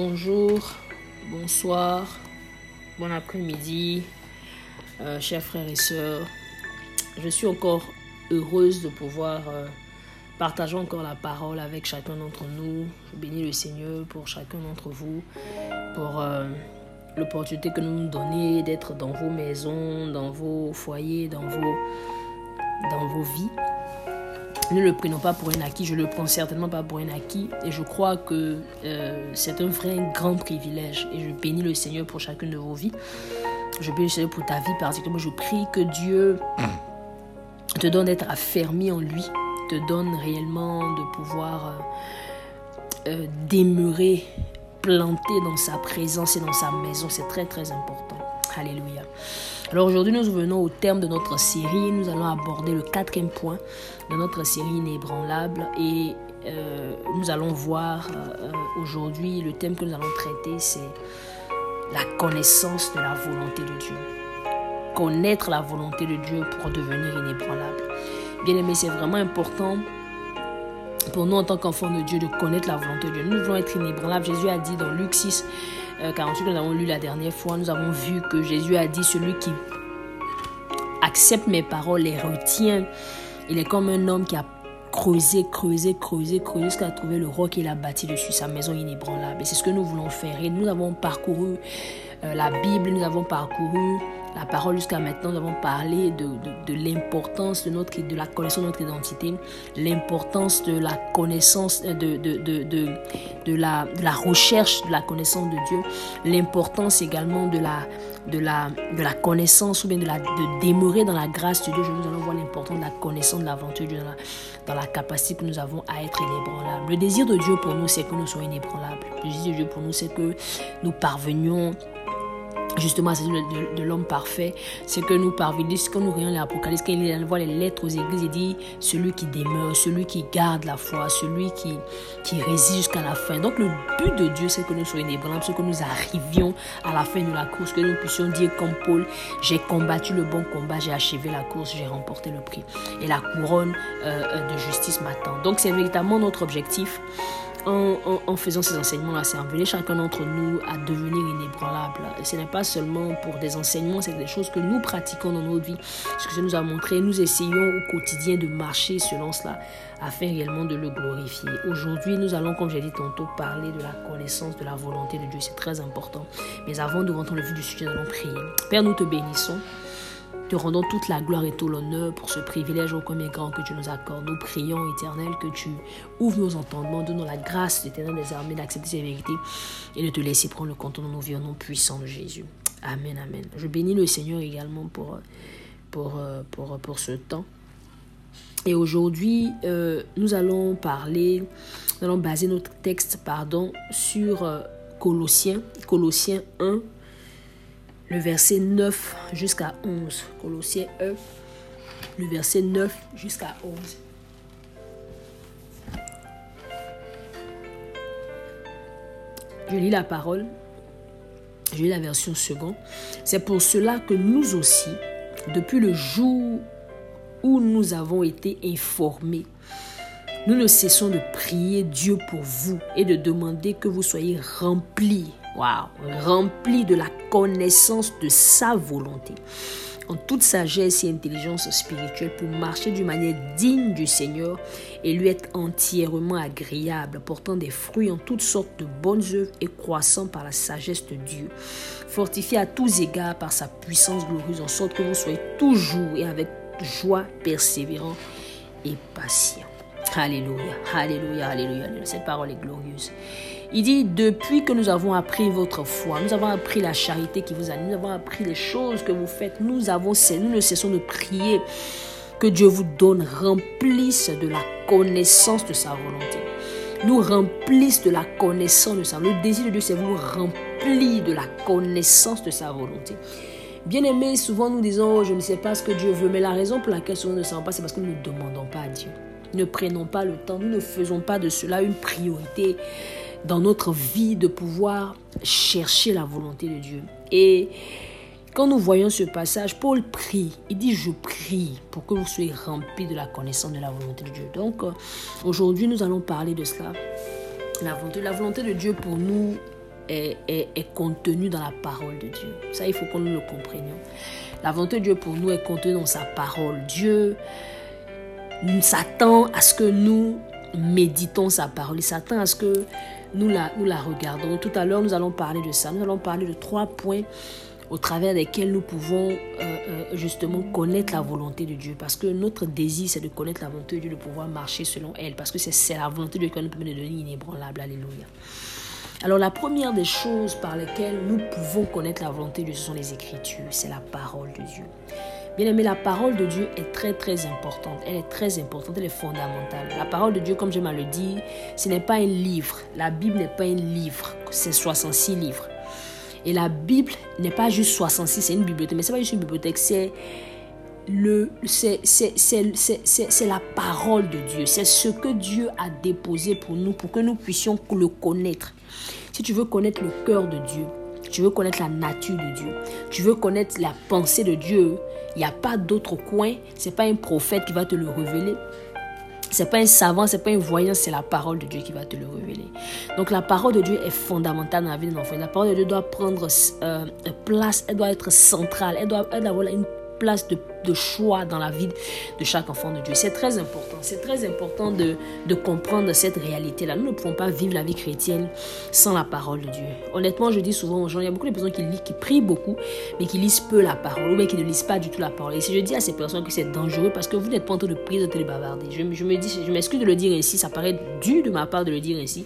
Bonjour, bonsoir, bon après-midi, euh, chers frères et sœurs. Je suis encore heureuse de pouvoir euh, partager encore la parole avec chacun d'entre nous. Je bénis le Seigneur pour chacun d'entre vous, pour euh, l'opportunité que nous nous donnez d'être dans vos maisons, dans vos foyers, dans vos, dans vos vies. Ne le prenons pas pour un acquis, je ne le prends certainement pas pour un acquis. Et je crois que euh, c'est un vrai grand privilège. Et je bénis le Seigneur pour chacune de vos vies. Je bénis le Seigneur pour ta vie particulièrement. Je prie que Dieu te donne d'être affermi en lui, te donne réellement de pouvoir euh, euh, demeurer planté dans sa présence et dans sa maison. C'est très très important. Alléluia. Alors aujourd'hui, nous venons au terme de notre série. Nous allons aborder le quatrième point de notre série inébranlable et euh, nous allons voir euh, aujourd'hui le thème que nous allons traiter, c'est la connaissance de la volonté de Dieu. Connaître la volonté de Dieu pour devenir inébranlable. Bien aimé, c'est vraiment important pour nous en tant qu'enfants de Dieu de connaître la volonté de Dieu. Nous voulons être inébranlables. Jésus a dit dans Luc 6, 48 que nous avons lu la dernière fois, nous avons vu que Jésus a dit celui qui accepte mes paroles, les retient, il est comme un homme qui a creusé, creusé, creusé, creusé jusqu'à trouver le roc qu'il a bâti dessus, sa maison inébranlable. Et c'est ce que nous voulons faire. Et nous avons parcouru euh, la Bible, nous avons parcouru la parole jusqu'à maintenant, nous avons parlé de, l'importance de, notre, de la connaissance de notre identité, l'importance de la connaissance, de, de, de, la, de la recherche de la connaissance de Dieu, l'importance également de la, de, la, de la connaissance ou bien de, la, de demeurer dans la grâce de Dieu. Je nous allons voir l'importance de la connaissance de la volonté de Dieu dans la, dans la capacité que nous avons à être inébranlables. Le désir de Dieu pour nous, c'est que nous soyons inébranlables. Le désir de Dieu pour nous, c'est que nous parvenions justement c'est de, l'homme parfait, c'est que nous parvenons, quand nous regardons l'Apocalypse, quand il envoie les lettres aux églises, il dit celui qui demeure, celui qui garde la foi, celui qui, résiste jusqu'à la fin. Donc le but de Dieu, c'est que nous soyons inébranlables, c'est que nous arrivions à la fin de la course, que nous puissions dire comme Paul, j'ai combattu le bon combat, j'ai achevé la course, j'ai remporté le prix. Et la couronne euh, de justice m'attend. Donc c'est véritablement notre objectif en, faisant ces enseignements-là, c'est amener chacun d'entre nous à devenir inébranlable. Ce n'est pas seulement pour des enseignements, c'est des choses que nous pratiquons dans notre vie. Ce que ça nous a montré, nous essayons au quotidien de marcher selon cela afin réellement de le glorifier. Aujourd'hui, nous allons, comme j'ai dit tantôt, parler de la connaissance de la volonté de Dieu. C'est très important. Mais avant de rentrer dans le vif du sujet, nous allons prier. Père, nous te bénissons. Te rendons toute la gloire et tout l'honneur pour ce privilège au combien grand que tu nous accordes. Nous prions, éternel, que tu ouvres nos entendements, donne la grâce d'éternel des armées d'accepter ces vérités et de te laisser prendre le compte de nos vies au nom puissant de Jésus. Amen, amen. Je bénis le Seigneur également pour, pour, pour, pour ce temps. Et aujourd'hui, euh, nous allons parler, nous allons baser notre texte, pardon, sur euh, Colossiens, Colossiens 1, le verset 9 jusqu'à 11. Colossiens 1, le verset 9 jusqu'à 11. Je lis la parole. Je lis la version seconde. C'est pour cela que nous aussi, depuis le jour où nous avons été informés, nous ne cessons de prier Dieu pour vous et de demander que vous soyez remplis Rempli de la connaissance de sa volonté, en toute sagesse et intelligence spirituelle pour marcher d'une manière digne du Seigneur et lui être entièrement agréable, portant des fruits en toutes sortes de bonnes œuvres et croissant par la sagesse de Dieu, fortifié à tous égards par sa puissance glorieuse, en sorte que vous soyez toujours et avec joie persévérant et patient. Alléluia, alléluia, alléluia. Cette parole est glorieuse. Il dit, depuis que nous avons appris votre foi, nous avons appris la charité qui vous anime, nous avons appris les choses que vous faites, nous, avons, nous ne cessons de prier que Dieu vous donne, remplisse de la connaissance de sa volonté. Nous remplisse de la connaissance de sa volonté. Le désir de Dieu, c'est vous remplir de la connaissance de sa volonté. Bien aimé, souvent nous disons, oh, je ne sais pas ce que Dieu veut, mais la raison pour laquelle souvent nous ne savons pas, c'est parce que nous ne demandons pas à Dieu. Ne prenons pas le temps, nous ne faisons pas de cela une priorité dans notre vie de pouvoir chercher la volonté de Dieu. Et quand nous voyons ce passage, Paul prie. Il dit, je prie pour que vous soyez remplis de la connaissance de la volonté de Dieu. Donc, aujourd'hui, nous allons parler de cela. La volonté, la volonté de Dieu pour nous, est, est, est contenue dans la parole de Dieu. Ça, il faut qu'on nous le comprenions. La volonté de Dieu pour nous est contenue dans sa parole. Dieu s'attend à ce que nous méditons sa parole. Il s'attend à ce que nous la, regardons. Tout à l'heure, nous allons parler de ça. Nous allons parler de trois points au travers desquels nous pouvons euh, euh, justement connaître la volonté de Dieu. Parce que notre désir, c'est de connaître la volonté de Dieu, de pouvoir marcher selon elle. Parce que c'est la volonté de Dieu qui nous permet de devenir inébranlable. Alléluia. Alors la première des choses par lesquelles nous pouvons connaître la volonté de Dieu, ce sont les Écritures, c'est la parole de Dieu. Bien aimé, la parole de Dieu est très très importante. Elle est très importante, elle est fondamentale. La parole de Dieu, comme je le dit, ce n'est pas un livre. La Bible n'est pas un livre, c'est 66 livres. Et la Bible n'est pas juste 66, c'est une bibliothèque, mais ce n'est pas juste une bibliothèque, c'est le c'est la parole de Dieu, c'est ce que Dieu a déposé pour nous pour que nous puissions le connaître. Si tu veux connaître le cœur de Dieu, tu veux connaître la nature de Dieu, tu veux connaître la pensée de Dieu, il n'y a pas d'autre coin, c'est pas un prophète qui va te le révéler. C'est pas un savant, c'est pas un voyant, c'est la parole de Dieu qui va te le révéler. Donc la parole de Dieu est fondamentale dans la vie d'un enfant. La parole de Dieu doit prendre euh, place, elle doit être centrale, elle doit, avoir une place de, choix dans la vie de chaque enfant de Dieu. C'est très important. C'est très important de, comprendre cette réalité-là. Nous ne pouvons pas vivre la vie chrétienne sans la parole de Dieu. Honnêtement, je dis souvent aux gens, il y a beaucoup de personnes qui, lisent, qui prient beaucoup, mais qui lisent peu la parole, ou bien qui ne lisent pas du tout la parole. Et si je dis à ces personnes que c'est dangereux parce que vous n'êtes pas en train de prier, de bavarder. Je, je me dis, je m'excuse de le dire ainsi, ça paraît dur de ma part de le dire ainsi.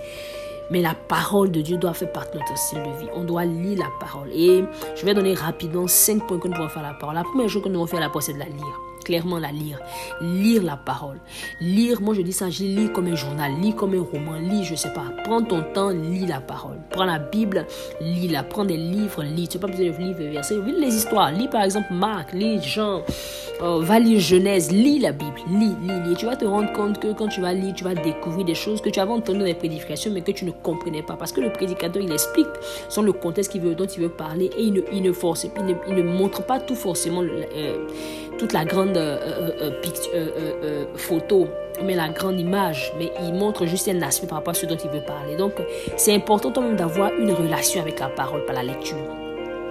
Mais la parole de Dieu doit faire partie de notre style de vie. On doit lire la parole. Et je vais donner rapidement cinq points que nous devons faire la parole. La première chose que nous devons faire la parole, c'est de la lire clairement la lire. Lire la parole. Lire, moi je dis ça, je lis comme un journal, lis comme un roman, lis, je sais pas. Prends ton temps, lis la parole. Prends la Bible, lis-la. Prends des livres, lis. Tu n'as pas besoin de livres versets. Lis les histoires. Lis par exemple Marc, lis Jean. Euh, va lire Genèse, lis la Bible, lis, lis, lis. Tu vas te rendre compte que quand tu vas lire, tu vas découvrir des choses que tu avais entendues dans les prédications, mais que tu ne comprenais pas. Parce que le prédicateur, il explique sans le contexte veut, dont il veut parler et il ne, il ne force, il ne, montre pas tout forcément. Euh, toute la grande euh, euh, euh, photo, mais la grande image, mais il montre juste un aspect par rapport à ce dont il veut parler. Donc, c'est important d'avoir une relation avec la parole par la lecture.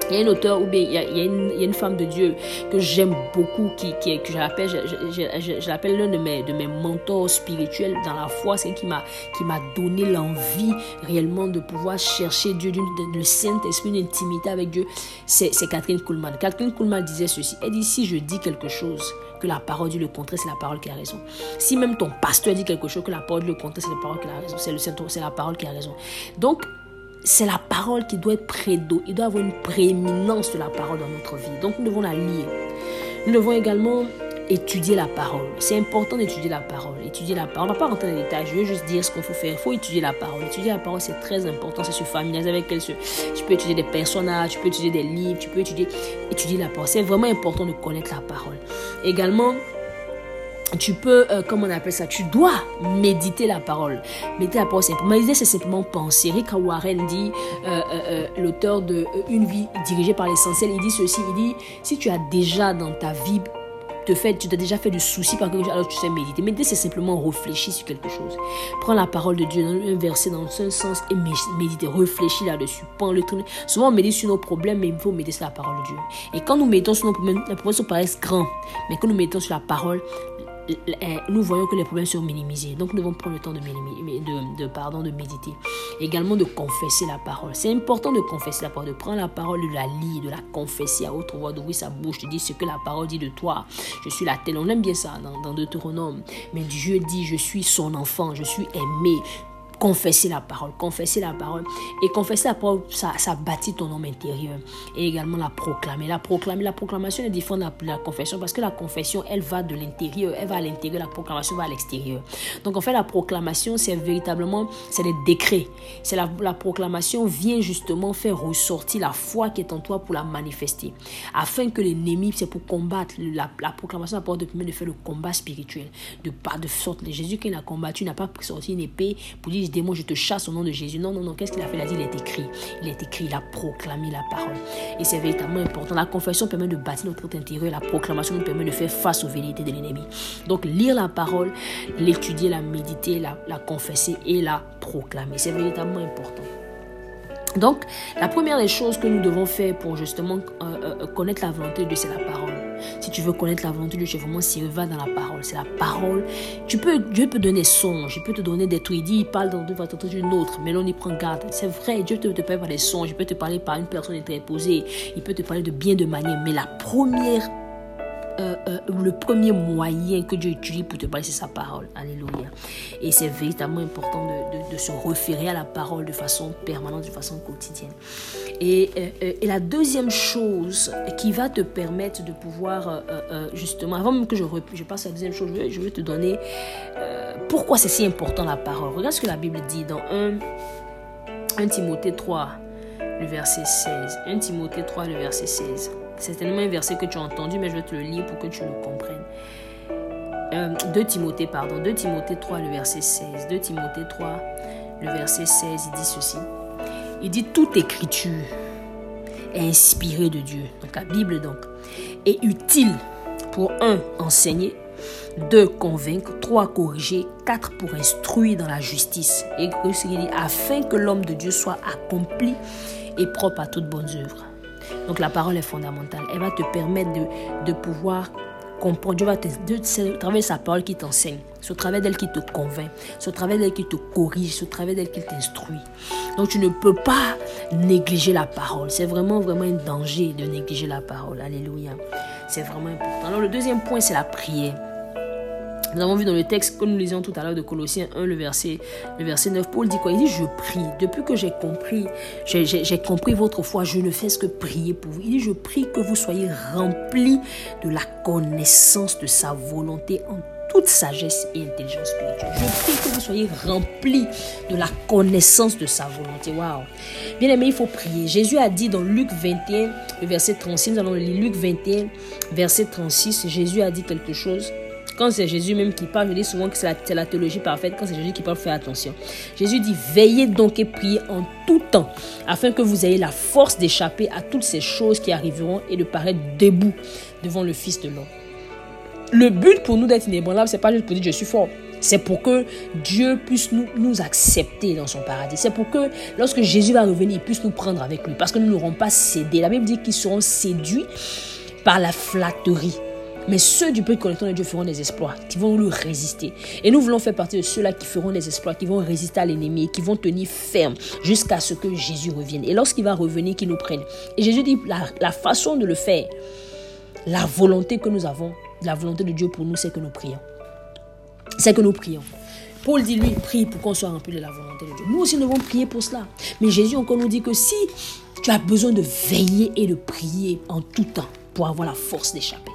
Il y a un auteur ou bien il y a, une, femme de Dieu que j'aime beaucoup, qui, que je l'appelle, l'un de mes, de mes mentors spirituels dans la foi. C'est qui m'a, qui m'a donné l'envie réellement de pouvoir chercher Dieu, le Saint-Esprit, une intimité avec Dieu. C'est, c'est Catherine Kuhlman. Catherine Kuhlman disait ceci. Elle dit, si je dis quelque chose, que la parole dit le contraire, c'est la parole qui a raison. Si même ton pasteur dit quelque chose, que la parole dit le contraire, c'est la parole qui a raison. C'est, le, c'est la parole qui a raison. Donc, c'est la parole qui doit être prédo. Il doit avoir une prééminence de la parole dans notre vie. Donc nous devons la lire. Nous devons également étudier la parole. C'est important d'étudier la parole. Étudier la parole. On ne va pas rentrer dans les détails. Je veux juste dire ce qu'il faut faire. Il faut étudier la parole. Étudier la parole, c'est très important. C'est se familiariser avec elle. Tu peux étudier des personnages, tu peux étudier des livres, tu peux étudier, étudier la parole. C'est vraiment important de connaître la parole. Également, tu peux, euh, comment on appelle ça, tu dois méditer la parole. Méditer la parole, c'est Méditer, c'est simplement penser. Rick Warren dit, euh, euh, l'auteur de Une vie dirigée par l'essentiel, il dit ceci, il dit, si tu as déjà dans ta vie te fait, tu t'as déjà fait du souci par quelque chose, alors tu sais méditer. Méditer, c'est simplement réfléchir sur quelque chose. Prends la parole de Dieu, dans un verset dans un sens et méditer, réfléchir là-dessus. Prends le. Souvent, on médite sur nos problèmes, mais il faut méditer sur la parole de Dieu. Et quand nous méditons sur nos problèmes, les problèmes paraissent grands. Mais quand nous méditons sur la parole, nous voyons que les problèmes sont minimisés. Donc nous devons prendre le temps de, de, pardon, de méditer. Également de confesser la parole. C'est important de confesser la parole, de prendre la parole, de la lire, de la confesser à autre voix, d'ouvrir sa bouche, de dire ce que la parole dit de toi. Je suis la telle. On aime bien ça dans, dans Deutéronome. Mais Dieu dit, je suis son enfant, je suis aimé, confesser la parole, confesser la parole. Et confesser la parole, ça, ça bâtit ton homme intérieur. Et également la proclamer. La proclamer, la proclamation est différente de la, confession parce que la confession, elle va de l'intérieur, elle va à l'intérieur, la proclamation va à l'extérieur. Donc en fait, la proclamation, c'est véritablement, c'est des décrets. C'est la, la proclamation vient justement faire ressortir la foi qui est en toi pour la manifester. Afin que l'ennemi, c'est pour combattre. La, la proclamation, la parole de de faire le combat spirituel. De de sorte. Jésus qui a combattu n'a pas sorti une épée pour dire démon, je te chasse au nom de Jésus. Non, non, non. Qu'est-ce qu'il a fait? Il a dit, il est écrit. Il est écrit, il a proclamé la parole. Et c'est véritablement important. La confession permet de bâtir notre intérieur. La proclamation nous permet de faire face aux vérités de l'ennemi. Donc, lire la parole, l'étudier, la méditer, la, la confesser et la proclamer. C'est véritablement important. Donc, la première des choses que nous devons faire pour justement euh, euh, connaître la volonté de Dieu, c'est la parole. Si tu veux connaître la volonté de Dieu, vraiment sérieux, va dans la parole. C'est la parole. Tu peux, Dieu peut donner des songes, il peut te donner des trucs. Il dit, il parle dans d'une autre, mais l'on y prend garde. C'est vrai, Dieu peut te parler par des songes, il peut te parler par une personne interposée, il peut te parler de bien de manière. Mais la première euh, euh, le premier moyen que Dieu utilise pour te parler, c'est sa parole. Alléluia. Et c'est véritablement important de, se référer à la parole de façon permanente, de façon quotidienne. Et, euh, la deuxième chose qui va te permettre de pouvoir, justement, avant même que je, passe à la deuxième chose, je vais, te donner pourquoi c'est si important la parole. Regarde ce que la Bible dit dans 1, 1 Timothée 3, le verset 16. 1 Timothée 3, le verset 16. C'est tellement un verset que tu as entendu, mais je vais te le lire pour que tu le comprennes. 2 euh, Timothée, pardon, 2 Timothée 3, le verset 16. 2 Timothée 3, le verset 16, il dit ceci. Il dit toute écriture est inspirée de Dieu. Donc la Bible donc est utile pour un enseigner, deux convaincre, trois corriger, quatre pour instruire dans la justice et afin que l'homme de Dieu soit accompli et propre à toute bonne œuvre. Donc la parole est fondamentale. Elle va te permettre de, de pouvoir comprendre. Dieu va te, c'est au travers de sa parole qui t'enseigne. C'est au travers d'elle qui te convainc. C'est au travers d'elle qui te corrige. C'est au travers d'elle qui t'instruit. Donc tu ne peux pas négliger la parole. C'est vraiment, vraiment un danger de négliger la parole. Alléluia. C'est vraiment important. Alors le deuxième point, c'est la prière. Nous avons vu dans le texte que nous lisions tout à l'heure de Colossiens 1, le verset, le verset 9, Paul dit quoi? Il dit, je prie. Depuis que j'ai compris, j'ai compris votre foi, je ne fais que prier pour vous. Il dit, je prie que vous soyez remplis de la connaissance de sa volonté en toute sagesse et intelligence spirituelle. Je prie que vous soyez remplis de la connaissance de sa volonté. Waouh! Bien aimé, il faut prier. Jésus a dit dans Luc 21, le verset 36, nous allons lire Luc 21, verset 36, Jésus a dit quelque chose. Quand c'est Jésus même qui parle, je dis souvent que c'est la, théologie parfaite. Quand c'est Jésus qui parle, fais attention. Jésus dit, veillez donc et priez en tout temps, afin que vous ayez la force d'échapper à toutes ces choses qui arriveront et de paraître debout devant le Fils de l'homme. Le but pour nous d'être inébranlables, c'est pas juste pour dire je suis fort. C'est pour que Dieu puisse nous, nous accepter dans son paradis. C'est pour que lorsque Jésus va revenir, il puisse nous prendre avec lui. Parce que nous n'aurons pas cédé. La Bible dit qu'ils seront séduits par la flatterie. Mais ceux du peuple connaissant de Dieu feront des exploits, qui vont lui résister. Et nous voulons faire partie de ceux-là qui feront des exploits, qui vont résister à l'ennemi, qui vont tenir ferme jusqu'à ce que Jésus revienne. Et lorsqu'il va revenir, qu'il nous prenne. Et Jésus dit, la, la façon de le faire, la volonté que nous avons, la volonté de Dieu pour nous, c'est que nous prions. C'est que nous prions. Paul dit, lui, prie pour qu'on soit rempli de la volonté de Dieu. Nous aussi, nous devons prier pour cela. Mais Jésus encore nous dit que si tu as besoin de veiller et de prier en tout temps pour avoir la force d'échapper,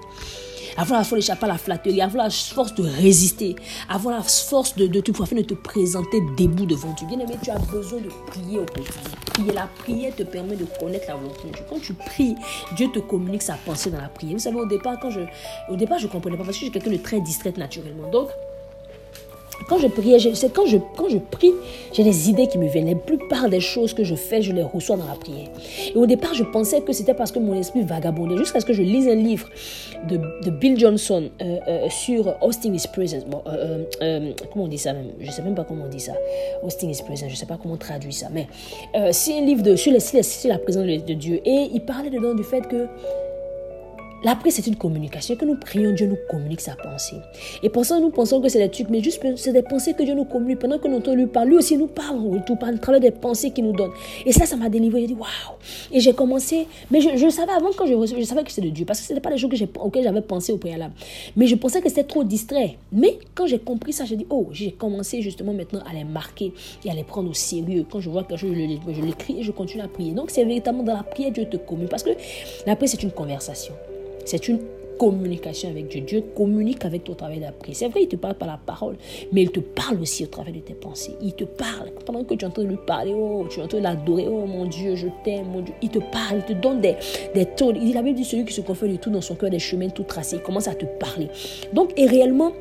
avoir la force d'échapper à la flatterie, avoir la force de résister, avoir la force de, de, de, de te présenter debout devant Dieu. Bien aimé, tu as besoin de prier au quotidien. Prier, la prière te permet de connaître la volonté de Dieu. Quand tu pries, Dieu te communique sa pensée dans la prière. Vous savez, au départ, quand je, au départ, je comprenais pas parce que je suis quelqu'un de très distrait naturellement. Donc, quand je priais, c'est quand je, quand je prie, j'ai des idées qui me viennent. La plupart des choses que je fais, je les reçois dans la prière. Et au départ, je pensais que c'était parce que mon esprit vagabondait, jusqu'à ce que je lise un livre de, de Bill Johnson euh, euh, sur Austin is present. Bon, euh, comment on dit ça même? Je ne sais même pas comment on dit ça. Austin is present, je ne sais pas comment on traduit ça. Mais c'est un livre sur, les, sur la présence de Dieu. Et il parlait dedans du fait que la prière, c'est une communication. Que nous prions, Dieu nous communique sa pensée. Et ça, nous pensons que c'est des trucs, mais juste c'est des pensées que Dieu nous communique. Pendant que nous lui parle, lui aussi nous parle en retour, par travers des pensées qu'il nous donne. Et ça, ça m'a délivré. J'ai dit, waouh! Et j'ai commencé, mais je, je, savais avant quand je recevais, je savais que c'était de Dieu, parce que ce n'était pas des choses que auxquelles j'avais pensé au préalable. Mais je pensais que c'était trop distrait. Mais quand j'ai compris ça, j'ai dit, oh, j'ai commencé justement maintenant à les marquer et à les prendre au sérieux. Quand je vois quelque chose, je l'écris et je continue à prier. Donc, c'est véritablement dans la prière, Dieu te communique. Parce que la prière, c'est une conversation. C'est une communication avec Dieu. Dieu communique avec toi au travers de la prière. C'est vrai, il te parle par la parole, mais il te parle aussi au travers de tes pensées. Il te parle. Pendant que tu es en train de lui parler, oh, tu es en train de l'adorer, oh mon Dieu, je t'aime, mon Dieu. Il te parle, il te donne des, des taux. Il Bible dit, celui qui se confie de tout dans son cœur, des chemins tout tracés, il commence à te parler. Donc, et réellement,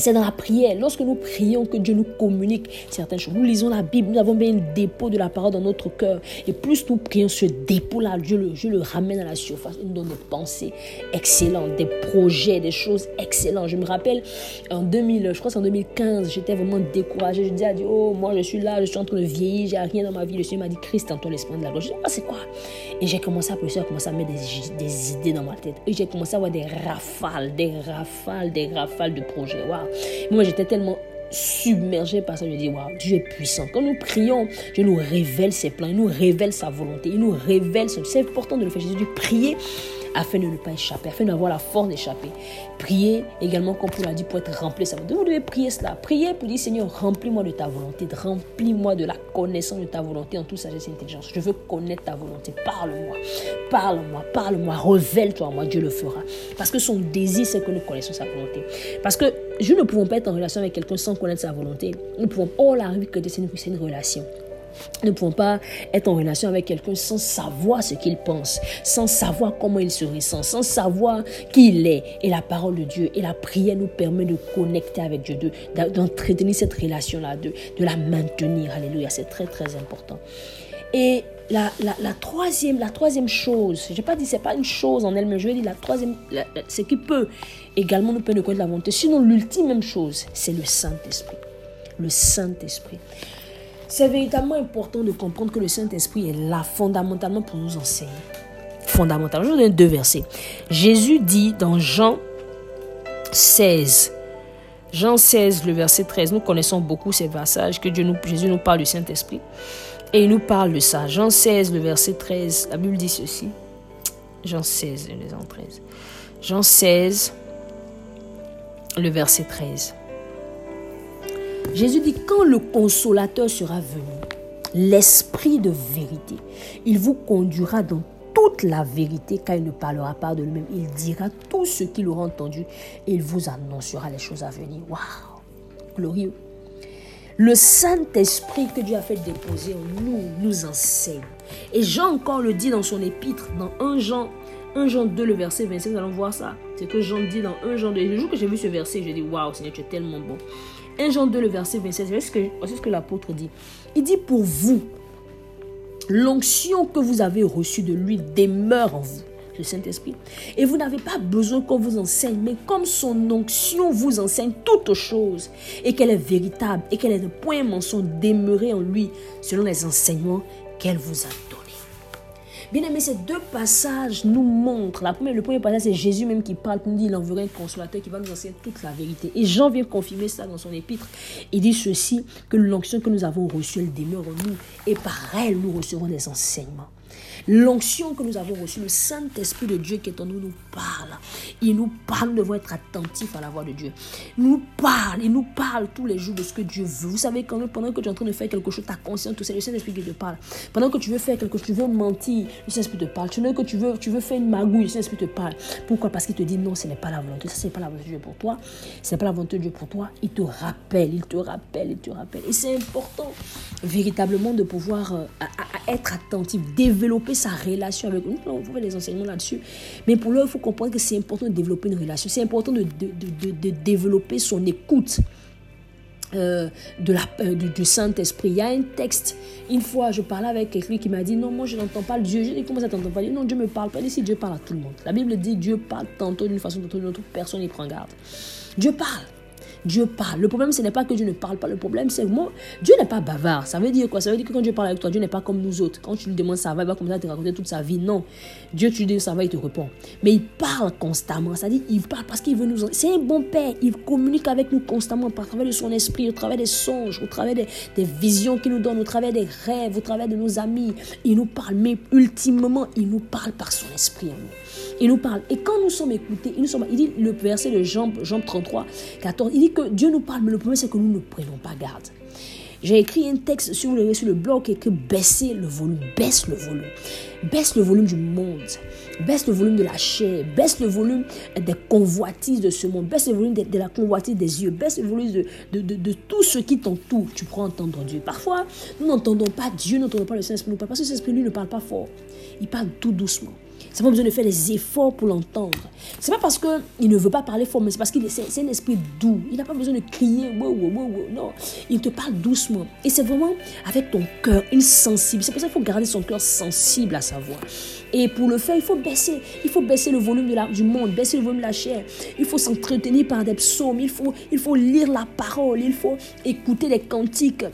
C'est dans la prière, lorsque nous prions, que Dieu nous communique certaines choses. Nous lisons la Bible, nous avons bien un dépôt de la parole dans notre cœur. Et plus nous prions ce dépôt-là, Dieu le, ramène à la surface. Il nous donne des pensées excellentes, des projets, des choses excellentes. Je me rappelle, en 2000, je crois c'est en 2015, j'étais vraiment découragée. Je disais à Dieu, oh, moi je suis là, je suis en train de vieillir, j'ai rien dans ma vie. Le Seigneur m'a dit, Christ, en toi l'esprit de la gloire. Je dis, ah, c'est quoi? Et j'ai commencé à penser, à commencer à mettre des, des idées dans ma tête. Et j'ai commencé à avoir des rafales, des rafales, des rafales de projets. Waouh moi, j'étais tellement submergé par ça. Je dis, waouh, Dieu est puissant. Quand nous prions, Dieu nous révèle ses plans, il nous révèle sa volonté, il nous révèle. C'est important de le faire. Jésus dit, prier afin de ne pas échapper, afin d'avoir la force d'échapper. Priez également, comme on l'a dit, pour être rempli de sa volonté. Vous devez prier cela. Priez pour dire, Seigneur, remplis-moi de ta volonté, remplis-moi de la connaissance de ta volonté en toute sagesse et intelligence. Je veux connaître ta volonté. Parle-moi, parle-moi, parle-moi, révèle-toi moi, Dieu le fera. Parce que son désir, c'est que nous connaissons sa volonté. Parce que nous ne pouvons pas être en relation avec quelqu'un sans connaître sa volonté. Nous pouvons, oh la vie que c'est une relation. Nous ne pouvons pas être en relation avec quelqu'un sans savoir ce qu'il pense, sans savoir comment il se ressent, sans savoir qui il est. Et la parole de Dieu et la prière nous permet de connecter avec Dieu, d'entretenir cette relation-là, de, de la maintenir. Alléluia, c'est très très important. Et la, la, troisième, la troisième chose, je n'ai pas dit c'est pas une chose en elle-même, je vais dire la troisième, ce qui peut également nous permettre de connaître la volonté. Sinon, l'ultime chose, c'est le Saint-Esprit. Le Saint-Esprit. C'est véritablement important de comprendre que le Saint-Esprit est là fondamentalement pour nous enseigner. Fondamentalement. Je vous donne deux versets. Jésus dit dans Jean 16, Jean 16, le verset 13, nous connaissons beaucoup ces passages que Jésus nous parle du Saint-Esprit. Et il nous parle de ça. Jean 16, le verset 13, la Bible dit ceci. Jean 16, le verset 13. Jean 16, le verset 13. Jésus dit, quand le consolateur sera venu, l'esprit de vérité, il vous conduira dans toute la vérité car il ne parlera pas de lui-même. Il dira tout ce qu'il aura entendu et il vous annoncera les choses à venir. Waouh! Glorieux. Le Saint-Esprit que Dieu a fait déposer en nous nous enseigne. Et Jean encore le dit dans son épître, dans 1 Jean, 1 Jean 2, le verset 25, nous allons voir ça. C'est que Jean dit dans 1 Jean 2. Le jour que j'ai vu ce verset, j'ai dit, waouh, Seigneur, tu es tellement bon. 1 Jean 2, le verset 26, c'est ce que, ce que l'apôtre dit. Il dit pour vous, l'onction que vous avez reçue de lui demeure en vous, le Saint-Esprit. Et vous n'avez pas besoin qu'on vous enseigne, mais comme son onction vous enseigne toutes choses, et qu'elle est véritable, et qu'elle est de point mensonge, demeurez en lui selon les enseignements qu'elle vous a Bien aimé, ces deux passages nous montrent. Le premier passage, c'est Jésus même qui parle, qui nous dit il enverra un consolateur qui va nous enseigner toute la vérité. Et Jean vient confirmer ça dans son épître. Il dit ceci, que l'onction que nous avons reçue, elle demeure en nous. Et par elle, nous recevons des enseignements. L'onction que nous avons reçue, le Saint-Esprit de Dieu qui est en nous, nous parle. Il nous parle, nous devons être attentifs à la voix de Dieu. Il nous parle, il nous parle tous les jours de ce que Dieu veut. Vous savez, quand, pendant que tu es en train de faire quelque chose, ta conscience, c'est le Saint-Esprit qui te parle. Pendant que tu veux faire quelque chose, tu veux mentir, le Saint-Esprit te parle. Tu veux que tu veux, tu veux faire une magouille, le Saint-Esprit te parle. Pourquoi? Parce qu'il te dit non, ce n'est pas la volonté. Ça, ce n'est pas la volonté de Dieu pour toi. Ce n'est pas la volonté de Dieu pour toi. Il te rappelle, il te rappelle, il te rappelle. Et c'est important, véritablement, de pouvoir euh, être attentif, développer sa relation avec nous. Va faire des enseignements là-dessus. Mais pour l'heure, il faut comprendre que c'est important de développer une relation. C'est important de, de, de, développer son écoute. Euh, de la, euh, du, Saint-Esprit. Il y a un texte. Une fois, je parlais avec quelqu'un qui m'a dit Non, moi je n'entends pas Dieu. Je dis Comment ça t'entends pas? Non, Dieu me parle pas. si Dieu parle à tout le monde. La Bible dit Dieu parle tantôt d'une façon, tantôt d'une autre. Personne n'y prend garde. Dieu parle. Dieu parle. Le problème, ce n'est pas que Dieu ne parle pas. Le problème, c'est que moi, Dieu n'est pas bavard. Ça veut dire quoi? Ça veut dire que quand Dieu parle avec toi, Dieu n'est pas comme nous autres. Quand tu lui demandes ça va, il va comme ça te raconter toute sa vie. Non. Dieu, tu lui dis ça va, il te répond. Mais il parle constamment. C'est-à-dire, il parle parce qu'il veut nous. C'est un bon père. Il communique avec nous constamment par travers de son esprit, au travers des songes, au travers des, visions qu'il nous donne, au travers des rêves, au travers de nos amis. Il nous parle. Mais ultimement, il nous parle par son esprit. Il nous parle. Et quand nous sommes écoutés, il, nous dit le verset de Jean, Jean 33, 14, il dit que Dieu nous parle, mais le problème c'est que nous ne prenons pas garde. J'ai écrit un texte sur le, sur le blog et que baisser le volume, baisse le volume, baisse le volume du monde, baisse le volume de la chair, baisse le volume des convoitises de ce monde, baisse le volume de, la convoitise des yeux, baisse le volume de, de, de tout ce qui t'entoure. Tu prends entendre Dieu. Parfois, nous n'entendons pas Dieu, nous n'entendons pas le Saint-Esprit, parce que le Saint-Esprit, lui, ne parle pas fort. Il parle tout doucement. Ça pas besoin de faire des efforts pour l'entendre. C'est pas parce qu'il ne veut pas parler fort, mais c'est parce qu'il est, c'est un esprit doux. Il n'a pas besoin de crier, non. Il te parle doucement. Et c'est vraiment avec ton cœur, une sensible. C'est pour ça qu'il faut garder son cœur sensible à sa voix. Et pour le faire, il faut baisser, il faut baisser le volume de la, du monde, baisser le volume de la chair. Il faut s'entretenir par des psaumes, il faut, il faut lire la parole, il faut écouter les cantiques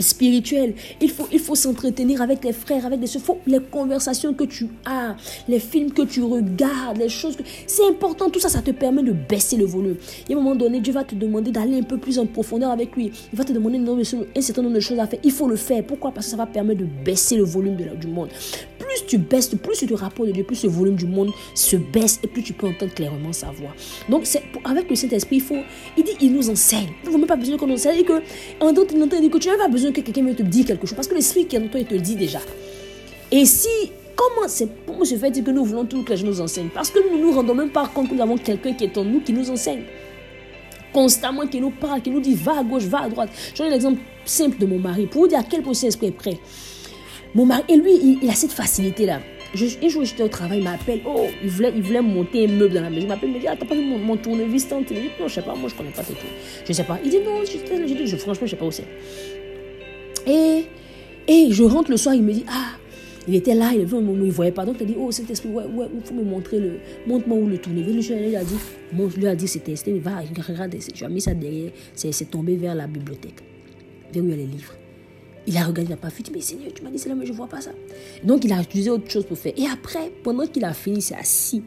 spirituel. Il faut, il faut s'entretenir avec les frères, avec des soeurs. Les conversations que tu as, les films que tu regardes, les choses que... C'est important, tout ça, ça te permet de baisser le volume. Et à un moment donné, Dieu va te demander d'aller un peu plus en profondeur avec lui. Il va te demander un certain nombre de choses à faire. Il faut le faire. Pourquoi? Parce que ça va permettre de baisser le volume de du monde. Tu baisses, plus tu te rapportes de Dieu, plus le volume du monde se baisse et plus tu peux entendre clairement sa voix. Donc, avec le Saint-Esprit, il faut... Il dit, il nous enseigne. Il ne même pas besoin qu'on enseigne. Que, en d'autres, il dit que tu n'as pas besoin que quelqu'un me te dise quelque chose. Parce que l'esprit qui est en toi, il te le dit déjà. Et si, comment c'est pour se fait dire que nous voulons tout que gens nous enseignent Parce que nous ne nous rendons même pas compte que nous avons quelqu'un qui est en nous qui nous enseigne. Constamment, qui nous parle, qui nous dit va à gauche, va à droite. Je donne un exemple simple de mon mari pour vous dire à quel point l'esprit est prêt. Mon mari, et lui, il, a cette facilité-là. Je, un jour, j'étais au travail, il m'appelle. Oh, il voulait, il voulait monter un meuble dans la maison. Il m'appelle, il me dit, ah, t'as pas vu mon, mon tournevis tant Il me dit, non, je sais pas, moi, je connais pas trucs. Je sais pas. Il dit, non, je, je, franchement, je sais pas où c'est. Et, et je rentre le soir, il me dit, ah, il était là, il ne il voyait pas. Donc il a dit, oh, cet esprit, ouais, ouais, il faut me montrer le, montre-moi où le tournevis. Le lui a dit, montre, lui a dit, c'était, va, regarde, tu as mis ça derrière, c'est tombé vers la bibliothèque, vers où il y a les livres. Il a regardé, il n'a pas fait, mais Seigneur, tu m'as dit c'est là, mais je ne vois pas ça. Donc il a utilisé autre chose pour faire. Et après, pendant qu'il a fini, il s'est assis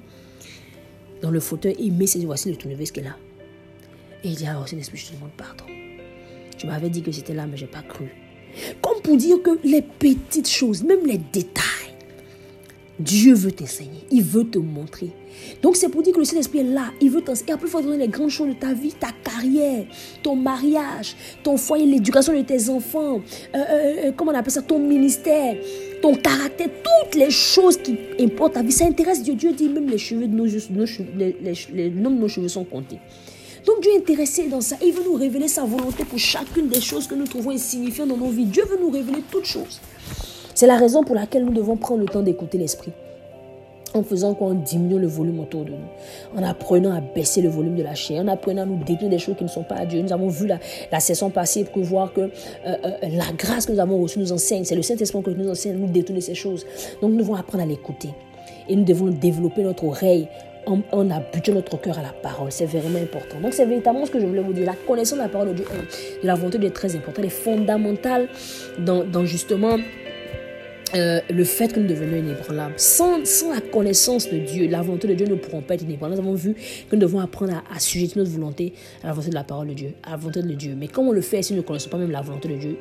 dans le fauteuil et il met ses voici le tournevis qu'il a. Et il dit, ah, oh, Saint-Esprit, je te demande pardon. Tu m'avais dit que c'était là, mais je n'ai pas cru. Comme pour dire que les petites choses, même les détails, Dieu veut t'enseigner, il veut te montrer. Donc c'est pour dire que le Saint-Esprit est là, il veut t'enseigner. Et après, il faut donner les grandes choses de ta vie, ta carrière, ton mariage, ton foyer, l'éducation de tes enfants, euh, euh, euh, comment on appelle ça, ton ministère, ton caractère, toutes les choses qui importent ta vie. Ça intéresse Dieu. Dieu dit même les cheveux de nos, nos cheveux, les, les, de nos cheveux sont comptés. Donc Dieu est intéressé dans ça. Il veut nous révéler sa volonté pour chacune des choses que nous trouvons insignifiantes dans nos vies. Dieu veut nous révéler toutes choses. C'est la raison pour laquelle nous devons prendre le temps d'écouter l'Esprit. En faisant quoi? En diminuant le volume autour de nous. En apprenant à baisser le volume de la chair. En apprenant à nous détenir des choses qui ne sont pas à Dieu. Nous avons vu la, la session passée pour voir que euh, euh, la grâce que nous avons reçue nous enseigne. C'est le Saint-Esprit qui nous enseigne à nous détourner ces choses. Donc nous devons apprendre à l'écouter. Et nous devons développer notre oreille on, a habitue notre cœur à la parole. C'est vraiment important. Donc, c'est véritablement ce que je voulais vous dire. La connaissance de la parole de Dieu, de la volonté de Dieu est très importante. Elle est fondamentale dans, dans justement euh, le fait que nous devenions inébranlables. Sans, sans la connaissance de Dieu, la volonté de Dieu ne pourront pas être inébranlables. Nous avons vu que nous devons apprendre à, assujettir notre volonté à la volonté de la parole de Dieu, à la volonté de Dieu. Mais comment on le fait si nous ne connaissons pas même la volonté de Dieu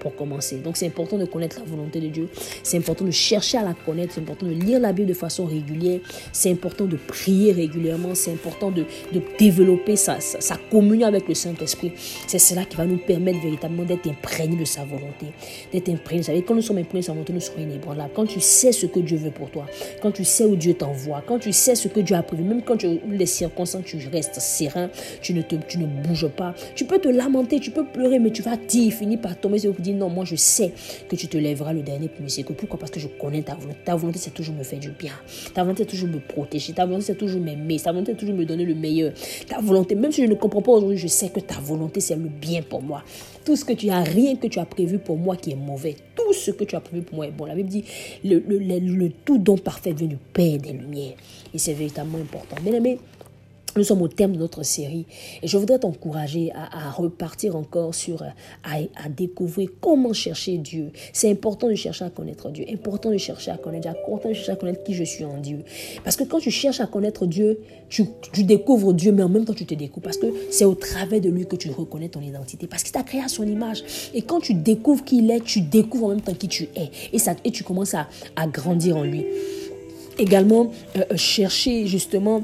pour commencer Donc c'est important de connaître la volonté de Dieu. C'est important de chercher à la connaître. C'est important de lire la Bible de façon régulière. C'est important de prier régulièrement. C'est important de, de développer sa, sa, communion avec le Saint-Esprit. C'est cela qui va nous permettre véritablement d'être imprégnés de sa volonté. D'être imprégnés. Vous savez, quand nous sommes imprégnés de sa volonté, nous quand tu sais ce que Dieu veut pour toi, quand tu sais où Dieu t'envoie, quand tu sais ce que Dieu a prévu, même quand les circonstances, tu restes serein, tu ne, tu ne bouges pas. Tu peux te lamenter, tu peux pleurer, mais tu vas dire, finir par tomber sur dire non, moi je sais que tu te lèveras le dernier pour me Pourquoi? Parce que je connais ta volonté. Ta volonté, c'est toujours me faire du bien. Ta volonté, c'est toujours me protéger. Ta volonté, c'est toujours m'aimer. Ta volonté, c'est toujours me donner le meilleur. Ta volonté, même si je ne comprends pas aujourd'hui, je sais que ta volonté, c'est le bien pour moi. Tout ce que tu as, rien que tu as prévu pour moi qui est mauvais. Tout ce que tu as prévu pour moi est bon. La Bible dit, le, tout don parfait vient du Père des Lumières. Et c'est véritablement important. Bien aimé, nous sommes au terme de notre série et je voudrais t'encourager à, repartir encore sur, à, découvrir comment chercher Dieu. C'est important de chercher à connaître Dieu, important de chercher à connaître important de chercher à connaître qui je suis en Dieu. Parce que quand tu cherches à connaître Dieu, tu, découvres Dieu, mais en même temps tu te découvres. Parce que c'est au travers de lui que tu reconnais ton identité. Parce qu'il t'a créé à son image. Et quand tu découvres qui il est, tu découvres en même temps qui tu es. Et, ça, et tu commences à, grandir en lui. Également, euh, chercher justement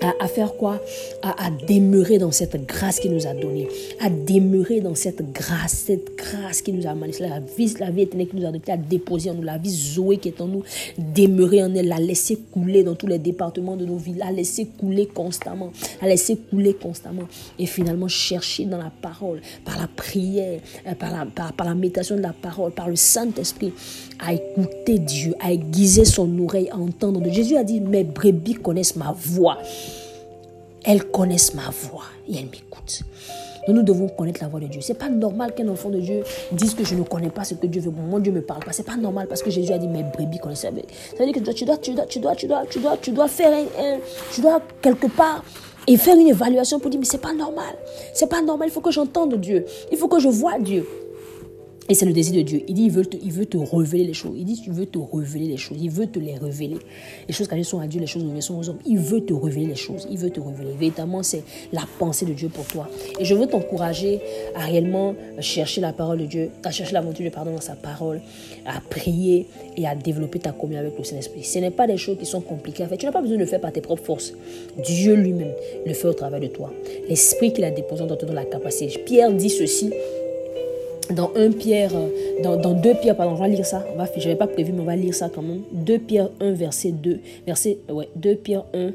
à, faire quoi? À, demeurer dans cette grâce qu'il nous a donnée. À demeurer dans cette grâce, cette grâce qui nous a manifestée. La vie, la vie éternelle qui nous a donnée, à déposer en nous. La vie Zoé qui est en nous. Demeurer en elle. La laisser couler dans tous les départements de nos vies. La laisser couler constamment. La laisser couler constamment. Et finalement, chercher dans la parole, par la prière, euh, par la, par, par la méditation de la parole, par le Saint-Esprit, à écouter Dieu, à aiguiser son oreille, à entendre. Jésus a dit, mes brebis connaissent ma voix. Elles connaissent ma voix et elles m'écoutent. Nous, nous devons connaître la voix de Dieu. C'est pas normal qu'un enfant de Dieu dise que je ne connais pas ce que Dieu veut. Mon Dieu me parle pas. C'est pas normal parce que Jésus a dit mes brebis connaissent. Ça veut dire que tu dois, tu dois, tu dois, tu dois, tu dois, tu dois faire tu dois quelque part et faire une évaluation pour dire mais c'est pas normal. C'est pas normal. Il faut que j'entende Dieu. Il faut que je vois Dieu. Et c'est le désir de Dieu. Il dit, il veut, te, il veut te révéler les choses. Il dit, il veut te révéler les choses. Il veut te les révéler. Les choses cachées sont à Dieu, les choses nouvelles sont aux hommes. Il veut te révéler les choses. Il veut te révéler. Véritablement, c'est la pensée de Dieu pour toi. Et je veux t'encourager à réellement chercher la parole de Dieu, à chercher la volonté de pardon dans sa parole, à prier et à développer ta communion avec le Saint-Esprit. Ce n'est pas des choses qui sont compliquées à faire. Tu n'as pas besoin de le faire par tes propres forces. Dieu lui-même le fait au travers de toi. L'Esprit qu'il a déposé dans toi dans la capacité. Pierre dit ceci dans 1 Pierre, dans, dans 2 Pierre, pardon, on va lire ça. Je n'avais pas prévu, mais on va lire ça quand même. 2 Pierre 1, verset 2. Verset, ouais, 2 Pierre 1,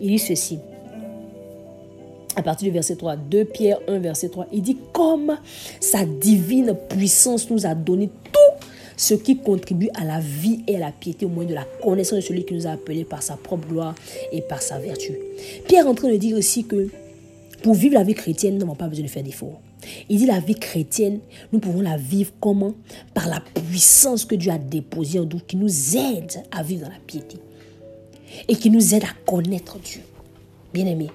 il dit ceci. À partir du verset 3, 2 Pierre 1, verset 3, il dit comme sa divine puissance nous a donné tout ce qui contribue à la vie et à la piété au moyen de la connaissance de celui qui nous a appelés par sa propre gloire et par sa vertu. Pierre est en train de dire aussi que pour vivre la vie chrétienne, nous n'avons pas besoin de faire d'efforts. Il dit la vie chrétienne, nous pouvons la vivre comment? Par la puissance que Dieu a déposée en nous, qui nous aide à vivre dans la piété. Et qui nous aide à connaître Dieu. Bien aimé,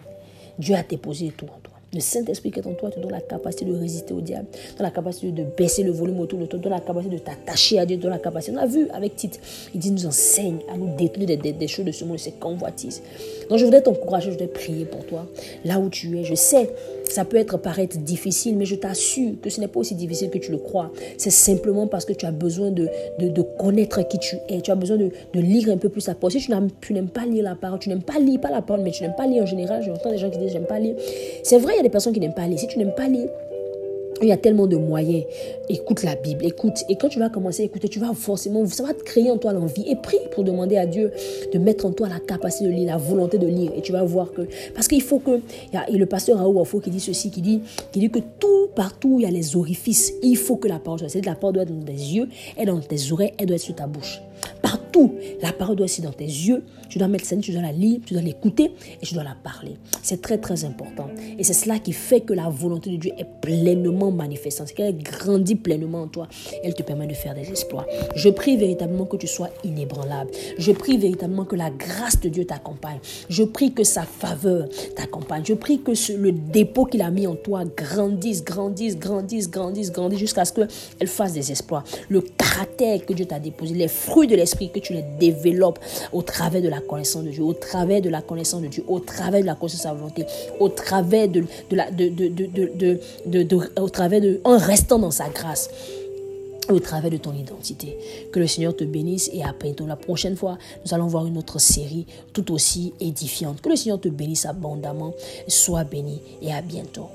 Dieu a déposé tout en toi. Le Saint-Esprit qui est en toi te donne la capacité de résister au diable, donne la capacité de baisser le volume autour de toi, donne la capacité de t'attacher à Dieu, donne la capacité. On a vu avec Tite, il dit, nous enseigne à nous détenir des, choses de ce monde, de ces convoitises. Donc je voudrais t'encourager, je voudrais prier pour toi, là où tu es. Je sais, ça peut être paraître difficile, mais je t'assure que ce n'est pas aussi difficile que tu le crois. C'est simplement parce que tu as besoin de, de, connaître qui tu es. Tu as besoin de, de lire un peu plus la parole. Si tu n'aimes pas lire la parole, tu n'aimes pas lire, pas la parole, mais tu n'aimes pas lire en général, j'entends des gens qui disent j'aime pas lire. C'est vrai, des personnes qui n'aiment pas lire. Si tu n'aimes pas lire, il y a tellement de moyens. Écoute la Bible, écoute. Et quand tu vas commencer à écouter, tu vas forcément, ça va te créer en toi l'envie. Et prie pour demander à Dieu de mettre en toi la capacité de lire, la volonté de lire. Et tu vas voir que, parce qu'il faut que, il y a, le pasteur Raoult faut qui dit ceci, qui dit, qui dit que tout, partout, il y a les orifices. Il faut que la parole soit, c'est la parole doit être dans tes yeux, et dans tes oreilles, elle doit être sur ta bouche. Partout, la parole doit être dans tes yeux. Tu dois mettre ça, tu dois la lire, tu dois l'écouter et tu dois la parler. C'est très très important. Et c'est cela qui fait que la volonté de Dieu est pleinement manifestante. C'est qu'elle grandit pleinement en toi. Elle te permet de faire des exploits. Je prie véritablement que tu sois inébranlable. Je prie véritablement que la grâce de Dieu t'accompagne. Je prie que sa faveur t'accompagne. Je prie que le dépôt qu'il a mis en toi grandisse, grandisse, grandisse, grandisse, grandisse jusqu'à ce qu'elle fasse des exploits. Le caractère que Dieu t'a déposé, les fruits de l'esprit, que tu les développes au travers de la connaissance de Dieu, au travers de la connaissance de Dieu, au travers de la connaissance de sa volonté, au travers de, de la, de, de, de, au travers de, en restant dans sa grâce au travers de ton identité. Que le Seigneur te bénisse et à bientôt. La prochaine fois, nous allons voir une autre série tout aussi édifiante. Que le Seigneur te bénisse abondamment. Sois béni et à bientôt.